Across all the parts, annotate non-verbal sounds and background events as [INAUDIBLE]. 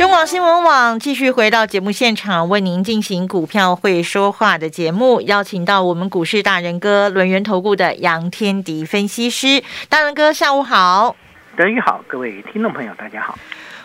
中广新闻网继续回到节目现场，为您进行股票会说话的节目，邀请到我们股市大人哥轮源投顾的杨天迪分析师，大人哥下午好，德宇好，各位听众朋友大家好。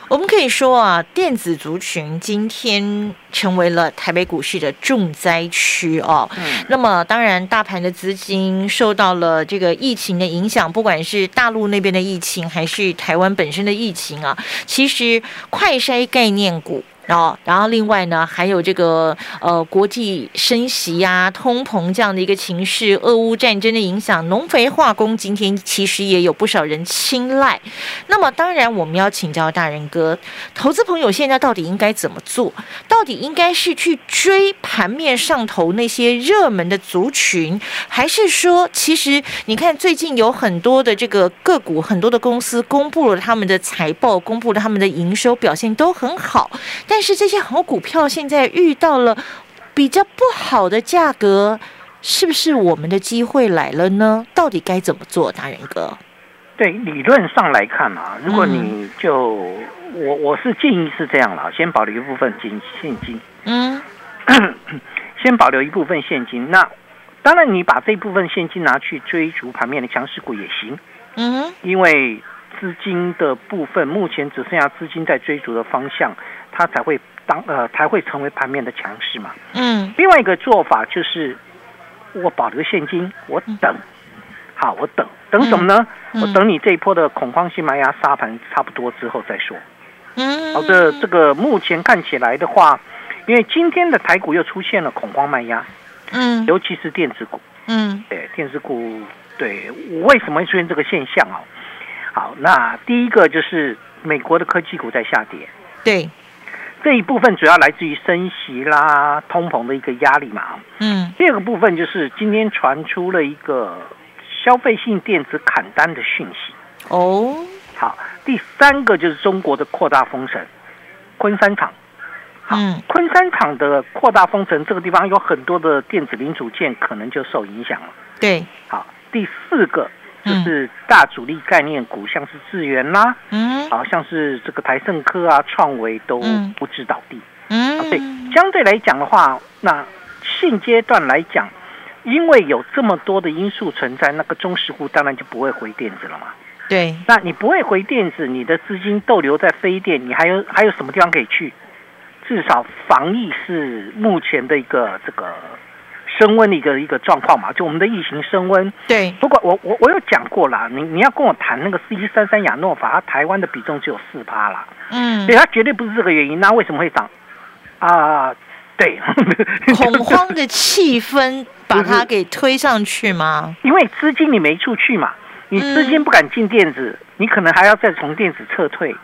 我们可以说啊，电子族群今天成为了台北股市的重灾区哦。嗯。那么，当然，大盘的资金受到了这个疫情的影响，不管是大陆那边的疫情，还是台湾本身的疫情啊，其实快筛概念股。然后，然后另外呢，还有这个呃国际升息呀、通膨这样的一个情势，俄乌战争的影响，农肥化工今天其实也有不少人青睐。那么，当然我们要请教大人哥，投资朋友现在到底应该怎么做？到底应该是去追盘面上头那些热门的族群，还是说，其实你看最近有很多的这个个股，很多的公司公布了他们的财报，公布了他们的营收表现都很好，但但是这些好股票现在遇到了比较不好的价格，是不是我们的机会来了呢？到底该怎么做，大人哥？对，理论上来看啊，如果你就我我是建议是这样了，先保留一部分金现金，嗯，先保留一部分现金。[COUGHS] 那当然，你把这部分现金拿去追逐盘面的强势股也行，嗯，因为资金的部分目前只剩下资金在追逐的方向。它才会当呃才会成为盘面的强势嘛。嗯。另外一个做法就是，我保留现金，我等。好，我等等什么呢？我等你这一波的恐慌性卖压杀盘差不多之后再说。嗯。好的，这个目前看起来的话，因为今天的台股又出现了恐慌卖压。嗯。尤其是电子股。嗯。对，电子股对，为什么会出现这个现象啊？好，那第一个就是美国的科技股在下跌。对。这一部分主要来自于升息啦、通膨的一个压力嘛。嗯。第二个部分就是今天传出了一个消费性电子砍单的讯息。哦。好，第三个就是中国的扩大封城，昆山厂。嗯。昆山厂的扩大封城，这个地方有很多的电子零组件可能就受影响了。对。好，第四个。就是大主力概念股，像是智源啦，嗯，好像是这个台盛科啊、创维都不知倒地，嗯，对，相对来讲的话，那现阶段来讲，因为有这么多的因素存在，那个中石户当然就不会回电子了嘛，对，那你不会回电子，你的资金逗留在非电，你还有还有什么地方可以去？至少防疫是目前的一个这个。升温的一个一个状况嘛，就我们的疫情升温。对，不过我我我有讲过啦，你你要跟我谈那个四一三三亚诺法，它台湾的比重只有四趴啦。嗯，对，它绝对不是这个原因。那为什么会涨？啊，对，[LAUGHS] 恐慌的气氛把它给推上去吗？[LAUGHS] 因为资金你没出去嘛，你资金不敢进电子，你可能还要再从电子撤退。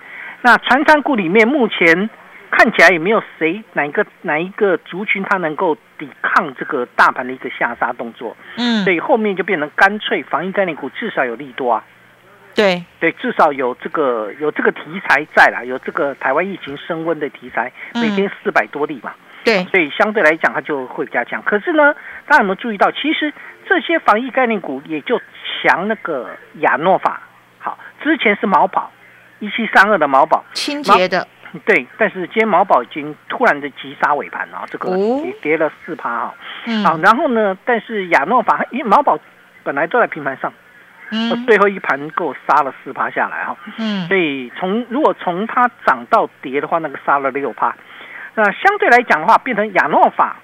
那传产股里面目前。看起来也没有谁哪一个哪一个族群它能够抵抗这个大盘的一个下杀动作，嗯，所以后面就变成干脆防疫概念股至少有利多啊，对。对，至少有这个有这个题材在啦，有这个台湾疫情升温的题材，每天四百多例嘛，对，所以相对来讲它就会加强。可是呢，大家有没有注意到，其实这些防疫概念股也就强那个亚诺法，好，之前是毛宝一七三二的毛宝，清洁的。[LAUGHS] 对，但是今天毛宝已经突然的急杀尾盘啊，这个跌跌了四趴啊。好，然后呢，但是亚诺法因为毛宝本来都在平盘上，嗯，最后一盘给我杀了四趴下来哈。嗯，所以从如果从它涨到跌的话，那个杀了六趴。那相对来讲的话，变成亚诺法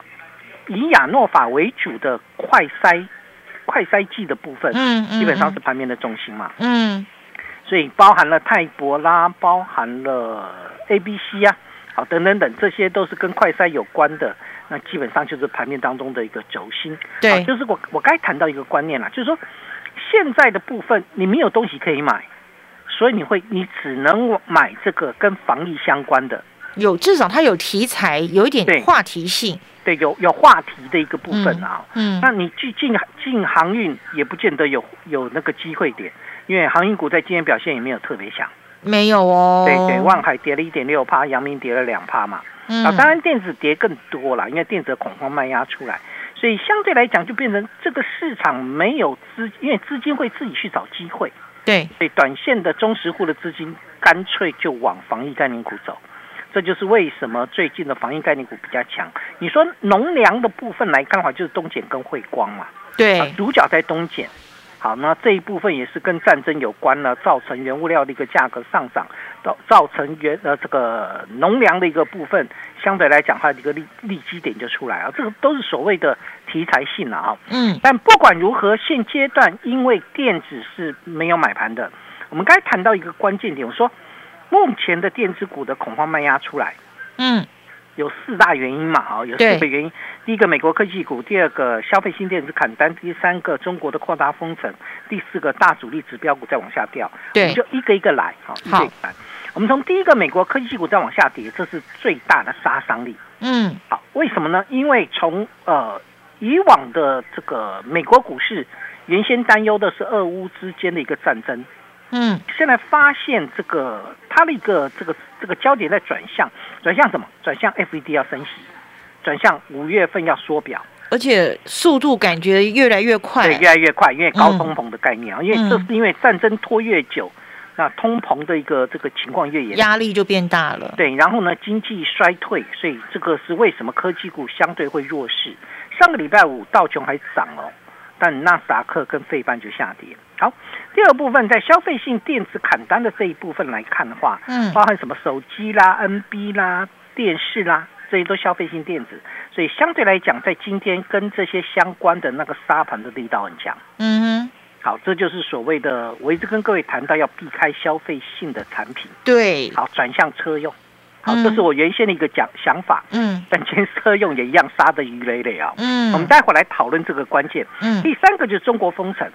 以亚诺法为主的快筛快筛剂的部分，嗯嗯，基本上是盘面的重心嘛。嗯，所以包含了泰博拉，包含了。A、B、C 啊，好，等等等，这些都是跟快筛有关的，那基本上就是盘面当中的一个轴心。对，就是我我该谈到一个观念了，就是说现在的部分你没有东西可以买，所以你会你只能买这个跟防疫相关的。有至少它有题材，有一点话题性。对，有有话题的一个部分啊。嗯。那你去进进航运也不见得有有那个机会点，因为航运股在今天表现也没有特别强。没有哦。对对，万海跌了一点六趴，阳明跌了两趴嘛。嗯。啊，当然电子跌更多了，因为电子的恐慌卖压出来，所以相对来讲就变成这个市场没有资，因为资金会自己去找机会。对。所以短线的中实户的资金干脆就往防疫概念股走。这就是为什么最近的防疫概念股比较强。你说农粮的部分来看的话，就是东碱跟汇光嘛。对，主角在东碱。好，那这一部分也是跟战争有关呢，造成原物料的一个价格上涨，造造成原呃这个农粮的一个部分，相对来讲它的一个利利基点就出来啊。这个都是所谓的题材性了啊。嗯。但不管如何，现阶段因为电子是没有买盘的，我们刚才谈到一个关键点，我说。目前的电子股的恐慌卖压出来，嗯，有四大原因嘛，啊，有四个原因。第一个，美国科技股；第二个，消费性电子砍单；第三个，中国的扩大封城；第四个，大主力指标股在往下掉。对，就一个一个来，好，好。我们从第一个，美国科技股在往下跌，这是最大的杀伤力。嗯，好，为什么呢？因为从呃以往的这个美国股市，原先担忧的是俄乌之间的一个战争。嗯，现在发现这个它的一个这个这个焦点在转向，转向什么？转向 FED 要升息，转向五月份要缩表，而且速度感觉越来越快，对，越来越快，因为高通膨的概念啊，因为这是因为战争拖越久，那通膨的一个这个情况越严，压力就变大了。对，然后呢，经济衰退，所以这个是为什么科技股相对会弱势。上个礼拜五道琼还涨哦。但纳斯达克跟费半就下跌。好，第二部分在消费性电子砍单的这一部分来看的话，嗯，包含什么手机啦、NB 啦、电视啦，这些都消费性电子，所以相对来讲，在今天跟这些相关的那个沙盘的力道很强。嗯哼，好，这就是所谓的我一直跟各位谈到要避开消费性的产品。对，好，转向车用。好，这是我原先的一个讲想法。嗯，但今天车用也一样杀的鱼累累啊。嗯，我们待会来讨论这个关键。嗯，第三个就是中国封城。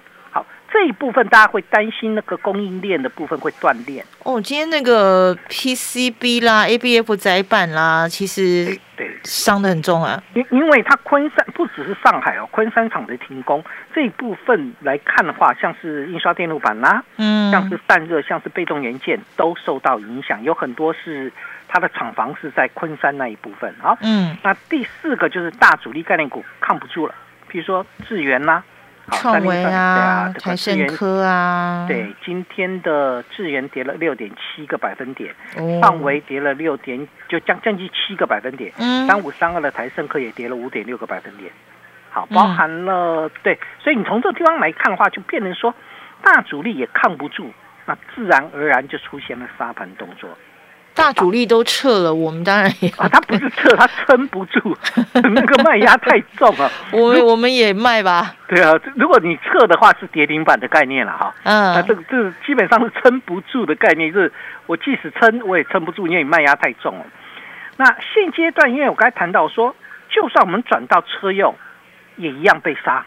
好，这一部分大家会担心那个供应链的部分会断裂。哦，今天那个 PCB 啦、ABF 载板啦，其实对伤的很重啊。因因为它昆山不只是上海哦，昆山厂的停工这一部分来看的话，像是印刷电路板啦，嗯，像是散热、像是被动元件都受到影响，有很多是。它的厂房是在昆山那一部分，好，嗯，那第四个就是大主力概念股抗不住了，比如说智源啦，创维啊，台盛科啊，对，今天的智源跌了六点七个百分点，创维跌了六点，就将将近七个百分点，三五三二的台盛科也跌了五点六个百分点，好，包含了对，所以你从这个地方来看的话，就变成说大主力也抗不住，那自然而然就出现了沙盘动作。大主力都撤了，我们当然也啊，他不是撤，他撑不住，[LAUGHS] 那个卖压太重了。我我们也卖吧。对啊，如果你撤的话，是跌停板的概念了哈。嗯，那这个这基本上是撑不住的概念，就是我即使撑我也撑不住，因为卖压太重了。那现阶段，因为我刚才谈到说，就算我们转到车用，也一样被杀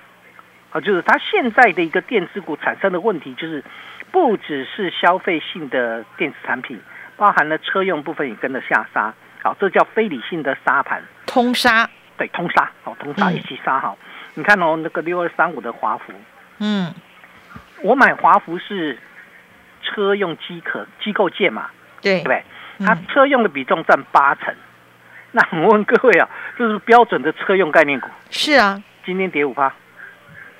啊，就是它现在的一个电子股产生的问题，就是不只是消费性的电子产品。包含了车用部分也跟着下杀，好，这叫非理性的杀盘，通杀，对，通杀，好，通杀一起杀，好，你看哦，那个六二三五的华孚，嗯，我买华孚是车用机壳机构件嘛，对，对不对？它车用的比重占八成，那我问各位啊，这是标准的车用概念股，是啊，今天跌五趴，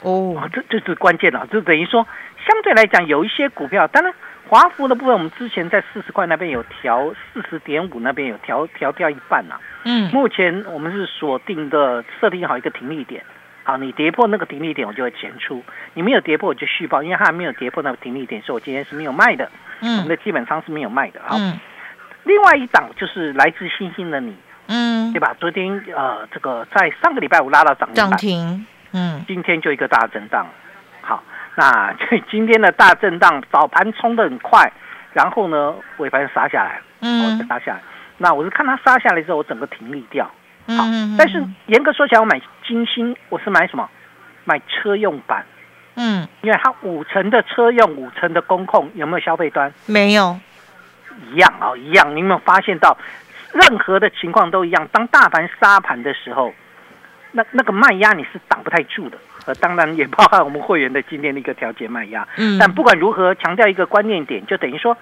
哦，这这是关键了，就等于说相对来讲有一些股票，当然。华孚的部分，我们之前在四十块那边有调，四十点五那边有调调掉一半呐。嗯，目前我们是锁定的，设定好一个停利点。好，你跌破那个停利点，我就会前出；你没有跌破，我就续报，因为它还没有跌破那个停利点，所以我今天是没有卖的。嗯，我们的基本上是没有卖的啊。嗯，另外一档就是来自星星的你，嗯，对吧？昨天呃，这个在上个礼拜五拉到涨涨停，嗯，今天就一个大震荡。好。那这今天的大震荡，早盘冲得很快，然后呢尾盘杀下来，嗯，杀下来。那我是看它杀下来之后，我整个停利掉。好，但是严格说起来，我买金星，我是买什么？买车用版。嗯，因为它五成的车用，五成的工控，有没有消费端？没有。一样啊，一样。你有没有发现到任何的情况都一样，当大盘杀盘的时候，那那个卖压你是挡不太住的。呃，当然也包含我们会员的今天的一个调节卖压。嗯。但不管如何，强调一个观念点，就等于说，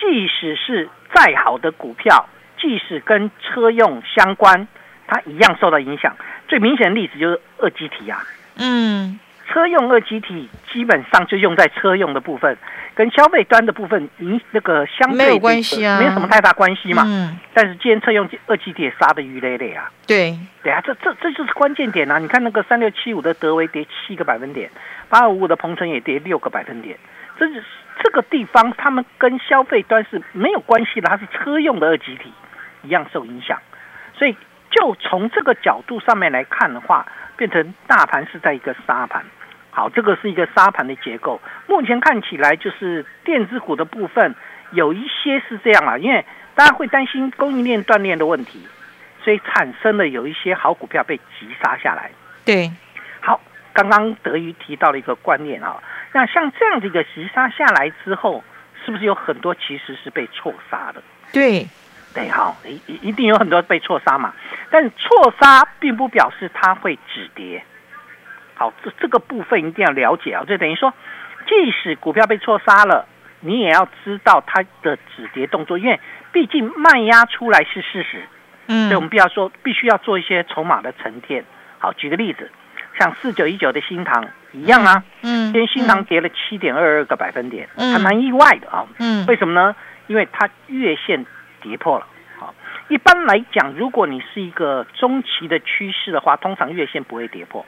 即使是再好的股票，即使跟车用相关，它一样受到影响。最明显的例子就是二级体啊。嗯。车用二极体基本上就用在车用的部分。跟消费端的部分，影那个相对没有关系啊，没有什么太大关系嘛。嗯。但是今天测用二级铁杀的鱼累累啊。对。对啊，这这这就是关键点啊！你看那个三六七五的德维跌七个百分点，八二五五的鹏程也跌六个百分点。这是这个地方，他们跟消费端是没有关系的，它是车用的二级体，一样受影响。所以就从这个角度上面来看的话，变成大盘是在一个沙盘。好，这个是一个沙盘的结构。目前看起来就是电子股的部分有一些是这样啊，因为大家会担心供应链断裂的问题，所以产生了有一些好股票被急杀下来。对，好，刚刚德瑜提到了一个观念啊，那像这样的一个急杀下来之后，是不是有很多其实是被错杀的？对，对，好，一一定有很多被错杀嘛，但错杀并不表示它会止跌。好，这这个部分一定要了解啊！就等于说，即使股票被错杀了，你也要知道它的止跌动作，因为毕竟卖压出来是事实。嗯，所以我们必要说，必须要做一些筹码的沉淀。好，举个例子，像四九一九的新塘一样啊。嗯，今天新塘跌了七点二二个百分点，还蛮意外的啊。嗯，为什么呢？因为它月线跌破了。好，一般来讲，如果你是一个中期的趋势的话，通常月线不会跌破。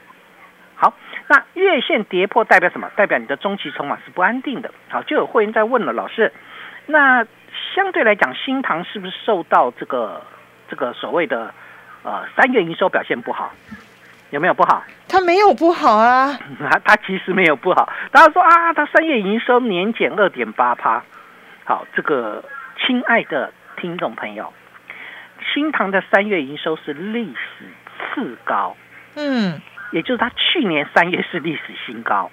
好，那月线跌破代表什么？代表你的中期筹码是不安定的。好，就有会员在问了，老师，那相对来讲，新塘是不是受到这个这个所谓的呃三月营收表现不好？有没有不好？它没有不好啊，它 [LAUGHS] 它其实没有不好。大家说啊，它三月营收年减二点八趴。好，这个亲爱的听众朋友，新塘的三月营收是历史次高。嗯。也就是它去年三月是历史新高，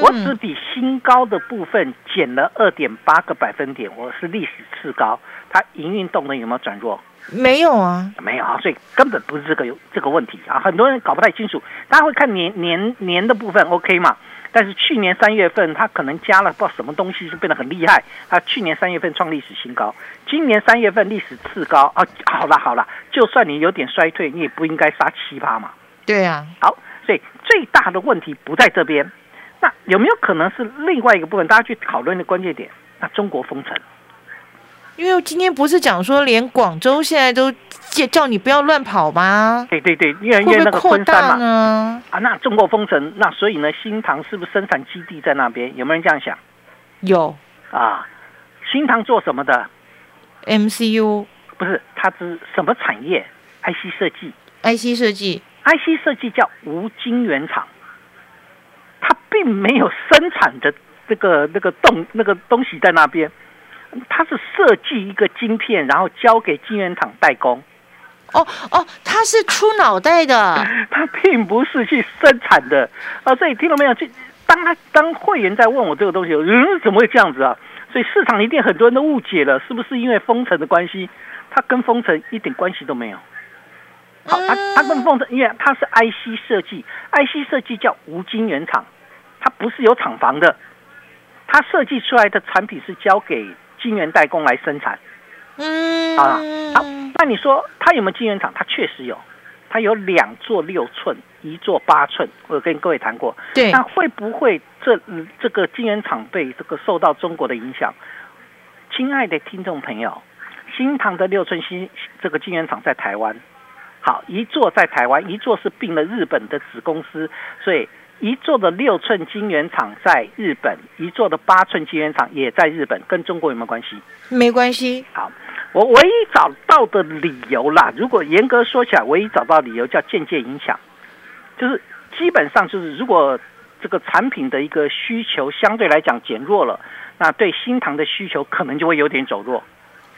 我只比新高的部分减了二点八个百分点，我是历史次高。它营运动能有没有转弱？没有啊，没有啊，所以根本不是这个有这个问题啊。很多人搞不太清楚，大家会看年年年的部分 OK 嘛？但是去年三月份它可能加了不知道什么东西，就变得很厉害。它去年三月份创历史新高，今年三月份历史次高啊。好了好了，就算你有点衰退，你也不应该杀七八嘛。对啊，好。所以最大的问题不在这边，那有没有可能是另外一个部分？大家去讨论的关键点，那中国封城，因为今天不是讲说连广州现在都叫叫你不要乱跑吗？对对对，因为因为那个昆山嘛，啊，那中国封城，那所以呢，新塘是不是生产基地在那边？有没有人这样想？有啊，新塘做什么的？MCU 不是，它是什么产业？IC 设计，IC 设计。IC 设计叫无晶圆厂，它并没有生产的这个那个动那个东西在那边，它是设计一个晶片，然后交给晶圆厂代工。哦哦，它是出脑袋的，[LAUGHS] 它并不是去生产的啊！所以听到没有？就当他当会员在问我这个东西，嗯，怎么会这样子啊？所以市场一定很多人都误解了，是不是因为封城的关系？它跟封城一点关系都没有。好，它它跟封城，因为它是 IC 设计，IC 设计叫无晶圆厂，它不是有厂房的，它设计出来的产品是交给晶圆代工来生产。嗯，好，好，那你说它有没有晶圆厂？它确实有，它有两座六寸，一座八寸，我有跟各位谈过。对，那会不会这这个晶圆厂被这个受到中国的影响？亲爱的听众朋友，新唐的六寸新这个晶圆厂在台湾。好，一座在台湾，一座是并了日本的子公司，所以一座的六寸晶圆厂在日本，一座的八寸晶圆厂也在日本，跟中国有没有关系？没关系。好，我唯一找到的理由啦，如果严格说起来，唯一找到理由叫间接影响，就是基本上就是如果这个产品的一个需求相对来讲减弱了，那对新塘的需求可能就会有点走弱。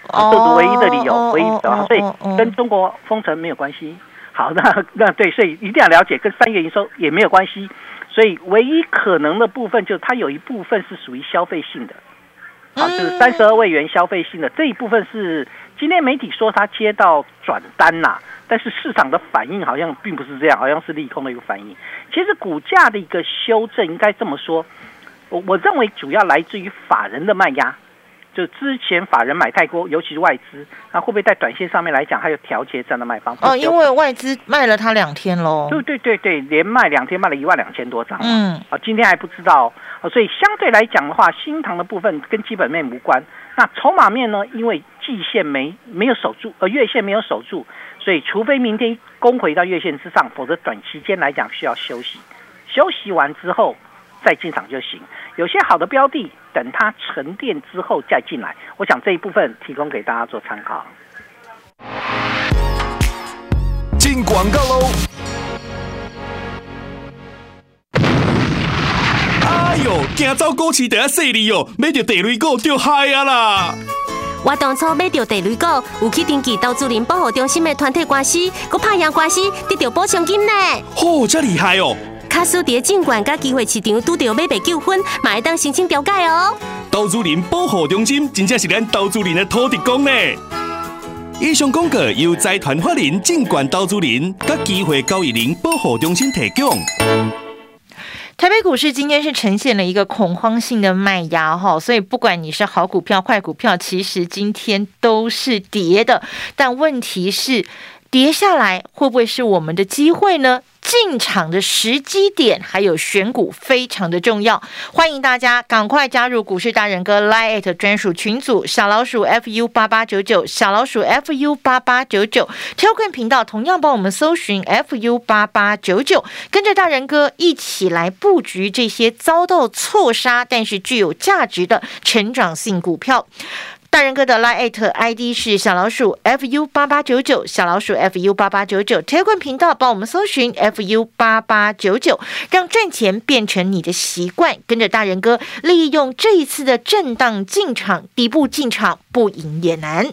这是唯一的理由，唯一的，所以跟中国封城没有关系。好，那 [LAUGHS] 那对，所以一定要了解，跟三月营收也没有关系。所以唯一可能的部分，就是它有一部分是属于消费性的，好，就是三十二位元消费性的这一部分是今天媒体说它接到转单呐，但是市场的反应好像并不是这样，好像是利空的一个反应。其实股价的一个修正，应该这么说，我我认为主要来自于法人的卖压。就之前法人买太多，尤其是外资，那会不会在短线上面来讲，还有调节这样的卖方？哦，因为外资卖了它两天喽。对对对对，连卖两天，卖了一万两千多张。嗯，啊，今天还不知道。啊，所以相对来讲的话，新塘的部分跟基本面无关。那筹码面呢？因为季线没没有守住，呃，月线没有守住，所以除非明天攻回到月线之上，否则短期间来讲需要休息。休息完之后再进场就行。有些好的标的。等它沉淀之后再进来，我想这一部分提供给大家做参考。进广告喽！哎呦，行走股市第一势利哦，买到地雷股就嗨啊啦！我当初买到地雷股，有去登记投资人保护中心的团体关系，佮拍赢关系得到保奖金呢。哦，真厉害哦！卡斯迪尽管甲机会市场拄到买白纠纷，嘛会当申请调解哦。投资人保护中心真正是咱投资人的土地公呢。以上广告由财团法人尽管投资人甲机会交易人保护中心提供。台北股市今天是呈现了一个恐慌性的卖压哈，所以不管你是好股票、坏股票，其实今天都是跌的。但问题是，跌下来会不会是我们的机会呢？进场的时机点还有选股非常的重要，欢迎大家赶快加入股市大人哥 Line 专属群组小老鼠 fu 八八九九小老鼠 fu 八八九九 Telegram 频道同样帮我们搜寻 fu 八八九九，跟着大人哥一起来布局这些遭到错杀但是具有价值的成长性股票。大人哥的 Line ID 是小老鼠 fu 八八九九，小老鼠 fu 八八九九铁棍频道帮我们搜寻 fu 八八九九，让赚钱变成你的习惯，跟着大人哥，利用这一次的震荡进场，底部进场，不赢也难。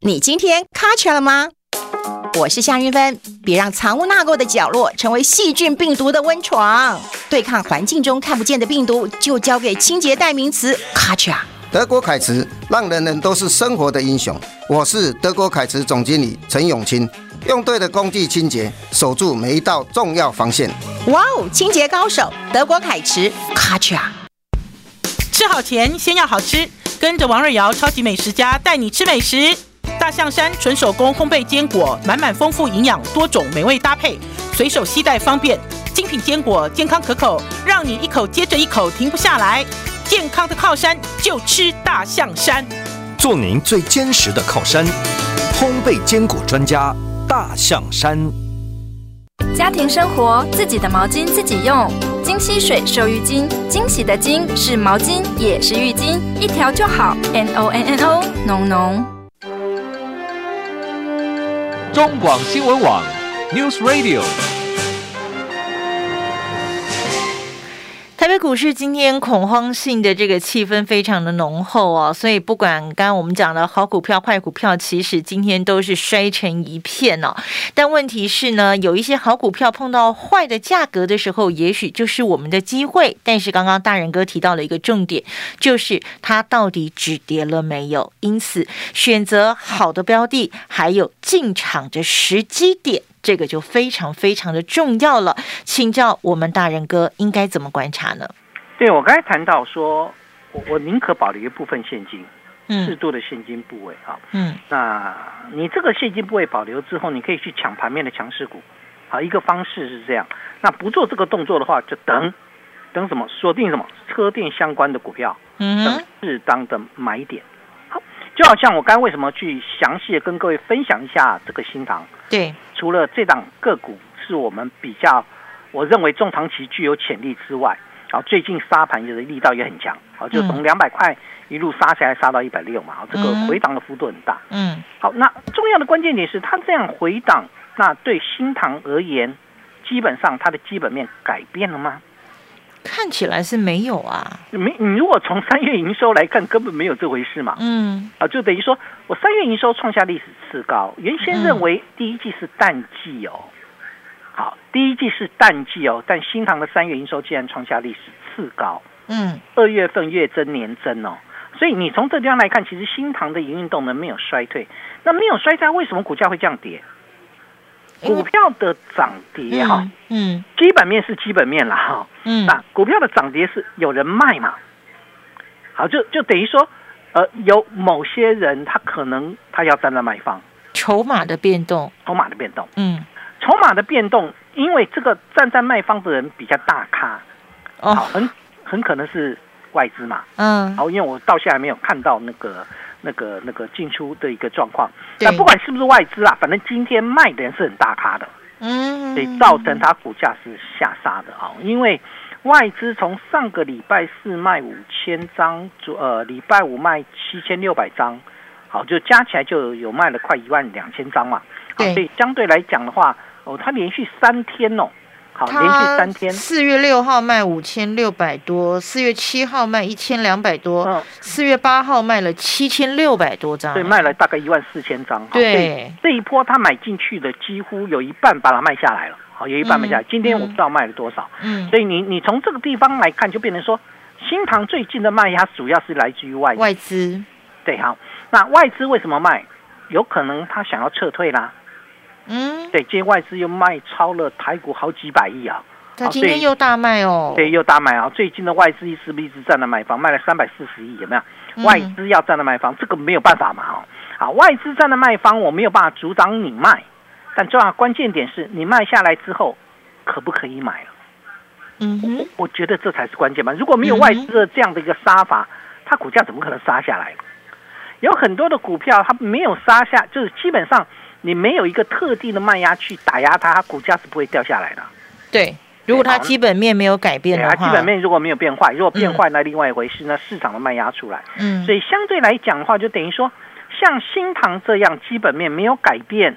你今天卡起了吗？我是夏云芬，别让藏污纳垢的角落成为细菌病毒的温床。对抗环境中看不见的病毒，就交给清洁代名词卡恰。德国凯驰，让人人都是生活的英雄。我是德国凯驰总经理陈永清，用对的工具清洁，守住每一道重要防线。哇哦，清洁高手，德国凯驰卡恰。吃好前先要好吃，跟着王瑞瑶超级美食家带你吃美食。大象山纯手工烘焙坚果，满满丰富营养，多种美味搭配，随手携带方便。精品坚果，健康可口，让你一口接着一口停不下来。健康的靠山就吃大象山，做您最坚实的靠山。烘焙坚果专家大象山。家庭生活，自己的毛巾自己用。金溪水收浴巾，惊喜的金是毛巾也是浴巾，一条就好。N O N N O，浓浓。中广新闻网，News Radio。台北股市今天恐慌性的这个气氛非常的浓厚哦，所以不管刚刚我们讲的好股票、坏股票，其实今天都是摔成一片哦。但问题是呢，有一些好股票碰到坏的价格的时候，也许就是我们的机会。但是刚刚大人哥提到了一个重点，就是它到底止跌了没有？因此选择好的标的，还有进场的时机点。这个就非常非常的重要了，请教我们大人哥应该怎么观察呢？对我刚才谈到说，我我宁可保留一部分现金，适度的现金部位啊，嗯，那你这个现金部位保留之后，你可以去抢盘面的强势股，好，一个方式是这样，那不做这个动作的话，就等等什么锁定什么车电相关的股票，嗯，等适当的买点。就好像我刚才为什么去详细的跟各位分享一下这个新塘？对，除了这档个股是我们比较，我认为中长期具有潜力之外，然后，最近杀盘的力道也很强，好，就从两百块一路杀下来，杀到一百六嘛，好，这个回档的幅度很大。嗯，好，那重要的关键点是它这样回档，那对新塘而言，基本上它的基本面改变了吗？看起来是没有啊。没，你如果从三月营收来看，根本没有这回事嘛。嗯，啊，就等于说我三月营收创下历史次高，原先认为第一季是淡季哦。好，第一季是淡季哦，但新塘的三月营收竟然创下历史次高。嗯，二月份月增年增哦，所以你从这地方来看，其实新塘的营运动能没有衰退。那没有衰退，为什么股价会这样跌？股票的涨跌哈，嗯，基本面是基本面了哈，嗯，那股票的涨跌是有人卖嘛？好，就就等于说，呃，有某些人他可能他要站在卖方，筹码的变动，筹码的变动，嗯。筹码的变动，因为这个站在卖方的人比较大咖，哦，很很可能是外资嘛，嗯，好，因为我到现在没有看到那个那个那个进出的一个状况，那不管是不是外资啦，反正今天卖的人是很大咖的，嗯，所以造成它股价是下杀的。啊，因为外资从上个礼拜四卖五千张，呃，礼拜五卖七千六百张，好，就加起来就有卖了快一万两千张嘛，对，所以相对来讲的话。哦，它连续三天哦，好，连续三天。四月六号卖五千六百多，四月七号卖一千两百多，四月八号卖了七千六百多张，对，卖了大概一万四千张。对，这一波他买进去的几乎有一半把它卖下来了，好，有一半卖下来。今天我不知道卖了多少，嗯，所以你你从这个地方来看，就变成说，新塘最近的卖压主要是来自于外外资，对，好，那外资为什么卖？有可能他想要撤退啦。嗯，对，今天外资又卖超了台股好几百亿啊！他今天又大卖哦，对，又大卖啊！最近的外资是不是一直站在买房，卖了三百四十亿，有没有？嗯外资要站在卖方，这个没有办法嘛！哦，啊，外资站在卖方，我没有办法阻挡你卖，但重要关键点是你卖下来之后，可不可以买了？嗯哼，我觉得这才是关键嘛！如果没有外资的这样的一个杀法，它股价怎么可能杀下来？有很多的股票它没有杀下，就是基本上。你没有一个特定的卖压去打压它，它股价是不会掉下来的。对，如果它基本面没有改变的话，基本面如果没有变坏，如果变坏那另外一回事，那市场的卖压出来。嗯，所以相对来讲的话，就等于说，像新塘这样基本面没有改变，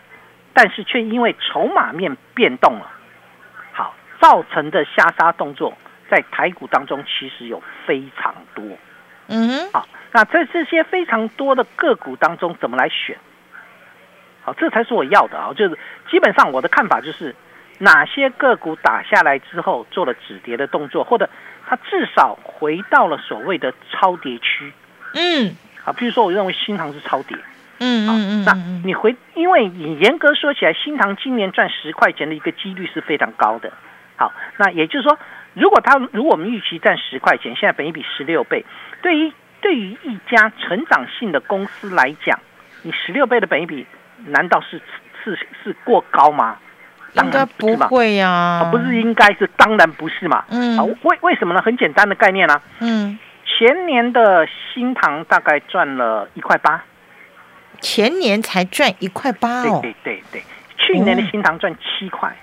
但是却因为筹码面变动了，好造成的下杀动作，在台股当中其实有非常多。嗯哼，好，那在这些非常多的个股当中，怎么来选？好，这才是我要的啊！就是基本上我的看法就是，哪些个股打下来之后做了止跌的动作，或者它至少回到了所谓的超跌区。嗯，好，比如说我认为新塘是超跌。嗯嗯嗯，那你回，因为你严格说起来，新塘今年赚十块钱的一个几率是非常高的。好，那也就是说，如果它如果我们预期赚十块钱，现在本一比十六倍，对于对于一家成长性的公司来讲，你十六倍的本一比。难道是是是过高吗？当然不会呀，不是应该是当然不是嘛。嗯，为为什么呢？很简单的概念啊。嗯，前年的新塘大概赚了一块八，前年才赚一块八哦。对对对对，去年的新塘赚七块，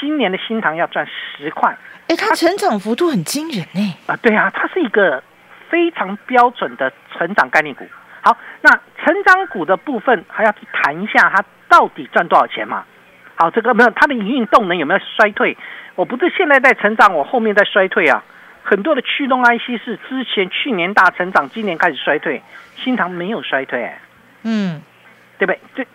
今年的新塘要赚十块。哎，它成长幅度很惊人呢。啊，对啊，它是一个非常标准的成长概念股。好，那成长股的部分还要去谈一下，它到底赚多少钱嘛？好，这个没有它的营运动能有没有衰退？我不是现在在成长，我后面在衰退啊。很多的驱动 IC 是之前去年大成长，今年开始衰退，新塘没有衰退，嗯，对不对？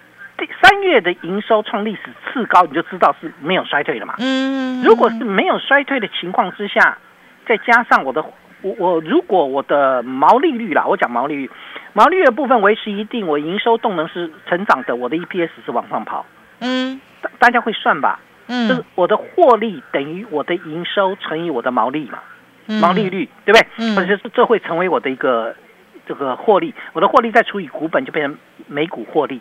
三月的营收创历史次高，你就知道是没有衰退的嘛。嗯，如果是没有衰退的情况之下，再加上我的我我如果我的毛利率啦，我讲毛利率。毛利率的部分维持一定，我营收动能是成长的，我的 EPS 是往上跑。嗯，大大家会算吧？嗯，就是我的获利等于我的营收乘以我的毛利嘛，嗯、毛利率对不对？嗯，或者是这会成为我的一个这个获利，我的获利再除以股本就变成每股获利，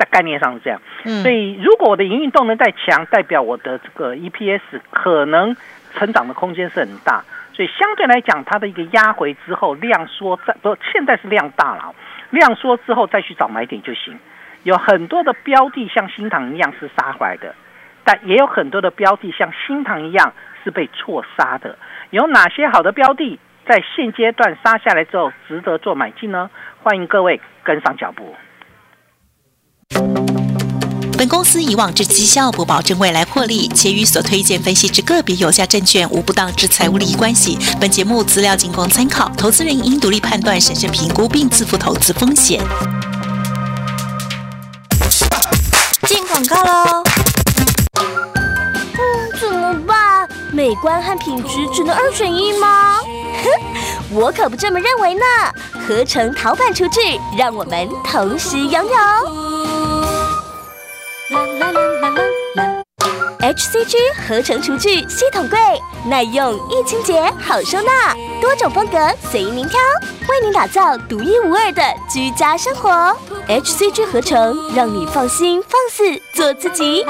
在概念上是这样。嗯，所以如果我的营运动能再强，代表我的这个 EPS 可能成长的空间是很大。所以相对来讲，它的一个压回之后量缩，在不现在是量大了，量缩之后再去找买点就行。有很多的标的像新塘一样是杀回来的，但也有很多的标的像新塘一样是被错杀的。有哪些好的标的在现阶段杀下来之后值得做买进呢？欢迎各位跟上脚步。本公司以往之绩效不保证未来获利，且与所推荐分析之个别有价证券无不当之财务利益关系。本节目资料仅供参考，投资人应独立判断、审慎评估并自负投资风险。进广告喽！嗯，怎么办？美观和品质只能二选一吗？哼，[LAUGHS] 我可不这么认为呢！合成陶板厨具，让我们同时拥有。！HCG 合成厨具系统柜，耐用易清洁好收纳，多种风格随您挑，为您打造独一无二的居家生活。HCG 合成，让你放心放肆做自己。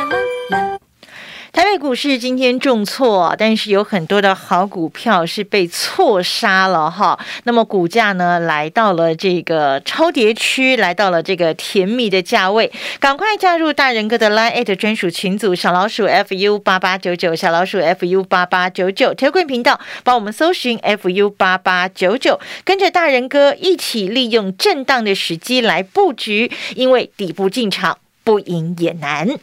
台北股市今天重挫，但是有很多的好股票是被错杀了哈。那么股价呢，来到了这个超跌区，来到了这个甜蜜的价位。赶快加入大人哥的 Line 专属群组，小老鼠 fu 八八九九，小老鼠 fu 八八九九，铁棍频道帮我们搜寻 fu 八八九九，跟着大人哥一起利用震荡的时机来布局，因为底部进场不赢也难。